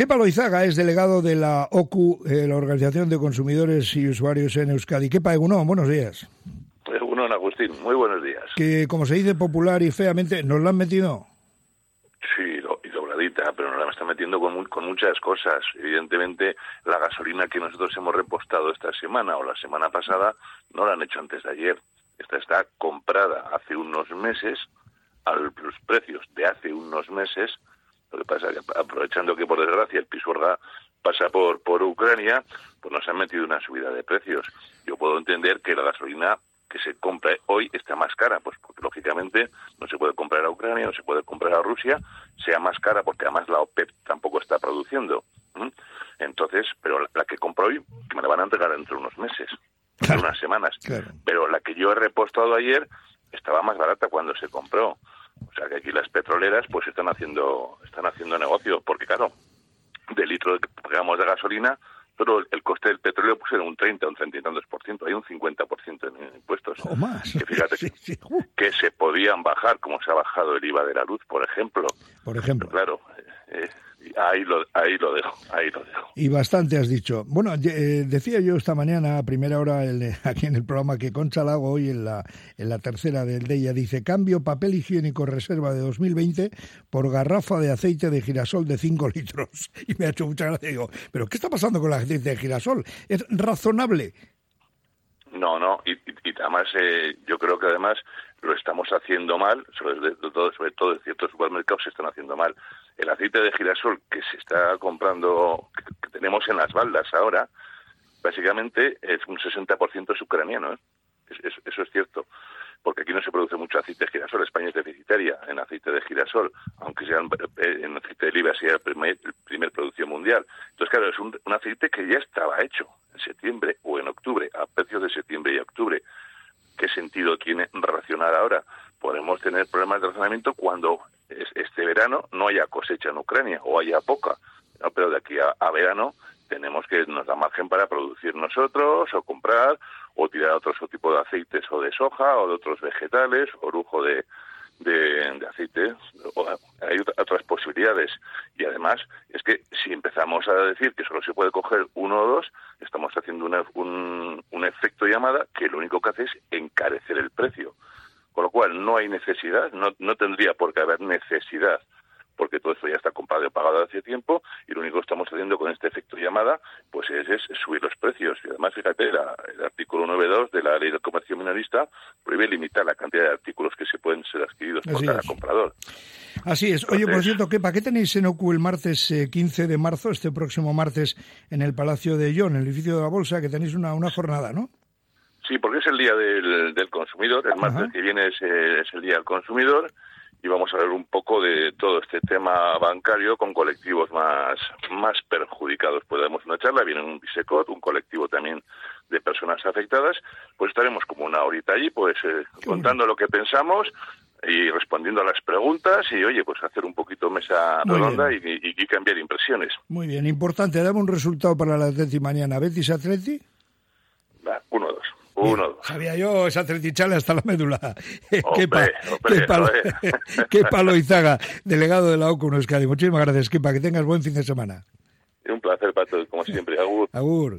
Kepa Loizaga es delegado de la OCU, eh, la Organización de Consumidores y Usuarios en Euskadi. Kepa Egunon, buenos días. Egunon, Agustín, muy buenos días. Que, como se dice popular y feamente, ¿nos la han metido? Sí, y dobladita, pero nos la están metiendo con, con muchas cosas. Evidentemente, la gasolina que nosotros hemos repostado esta semana o la semana pasada no la han hecho antes de ayer. Esta está comprada hace unos meses a los precios de hace unos meses lo que pasa es que aprovechando que por desgracia el Pisuerga pasa por, por Ucrania, pues nos han metido una subida de precios. Yo puedo entender que la gasolina que se compra hoy está más cara, pues porque lógicamente no se puede comprar a Ucrania, no se puede comprar a Rusia, sea más cara porque además la OPEP tampoco está produciendo. Entonces, pero la, que compro hoy, que me la van a entregar dentro de unos meses, claro, unas semanas. Pero la que yo he repostado ayer estaba más barata cuando se compró. O sea que aquí las petroleras pues están haciendo están haciendo negocio porque claro, de litro que pagamos de gasolina, pero el coste del petróleo pues era un 30, un 30 y tantos por ciento, hay un 50 por ciento en impuestos. O más. Que fíjate que, se podían bajar, como se ha bajado el IVA de la luz, por ejemplo. Por ejemplo. claro, eh, ahí lo, ahí lo dejo, ahí lo dejo. Y bastante has dicho. Bueno, eh, decía yo esta mañana, a primera hora, aquí en el programa, que Concha Lago, hoy en la, en la tercera del día, dice, cambio papel higiénico reserva de 2020 por garrafa de aceite de girasol de 5 litros. Y me ha hecho mucha gracia. Digo, ¿pero qué está pasando con el aceite de girasol? ¿Es razonable? No, no, y, además eh, yo creo que además lo estamos haciendo mal, sobre todo, sobre todo en ciertos supermercados se están haciendo mal. El aceite de girasol que se está comprando, que, tenemos en las baldas ahora, básicamente es un 60% ucraniano. ¿eh? eso es cierto, porque aquí no se produce mucho aceite de girasol. España es deficitaria en aceite de girasol, aunque sea eh, en aceite de oliva sea el primer, primer producción mundial. Entonces, claro, es un aceite que ya estaba hecho en septiembre o en octubre, a precios de septiembre y octubre. ¿Qué sentido tiene racionar ahora? Podemos tener problemas de racionamiento cuando este verano no haya cosecha en Ucrania o haya poca, pero de aquí a, verano tenemos que nos da margen para producir nosotros o comprar o tirar otro tipo de aceites o de soja o de otros vegetales o lujo de, de, aceite. O, hay otras posibilidades. Y además es que si empezamos a decir que solo se puede coger uno o dos, estamos haciendo un, un efecto llamada que lo único que hace es encarecer el precio. Con lo cual no hay necesidad, no, no tendría por qué haber necesidad porque todo esto ya está comprado y pagado hace tiempo y lo único que estamos haciendo con este efecto llamada pues es, subir los precios y además fíjate el artículo 9.2 de la ley del comercio minorista prohíbe limitar la cantidad de artículos que se pueden ser adquiridos por cada comprador Así es. Oye, por cierto, ¿qué, ¿para qué tenéis en OCU el martes 15 eh, de marzo, este próximo martes, en el Palacio de Yon, en el edificio de la Bolsa, que tenéis una, una jornada, ¿no? Sí, porque es el Día del, del Consumidor. El martes que viene es, es, el Día del Consumidor y vamos a ver un poco de todo este tema bancario con colectivos más, más perjudicados. Pues damos una charla, viene un Bisecot, un colectivo también de personas afectadas, pues estaremos como una horita allí, pues eh, contando lo que pensamos y respondiendo a las preguntas y, oye, pues hacer un poquito mesa redonda y, y, cambiar impresiones. Muy bien, importante, dame un resultado para la Atleti mañana. ¿Betis Atleti? Va, uno, dos. Uno, Sabía yo esa tretichale hasta la médula. qué, palo, qué, palo, Izaga, delegado de la OCU Euskadi. Muchísimas gracias, Kepa. Que tengas buen fin de semana. Un placer para todos, como siempre. Agur. Agur.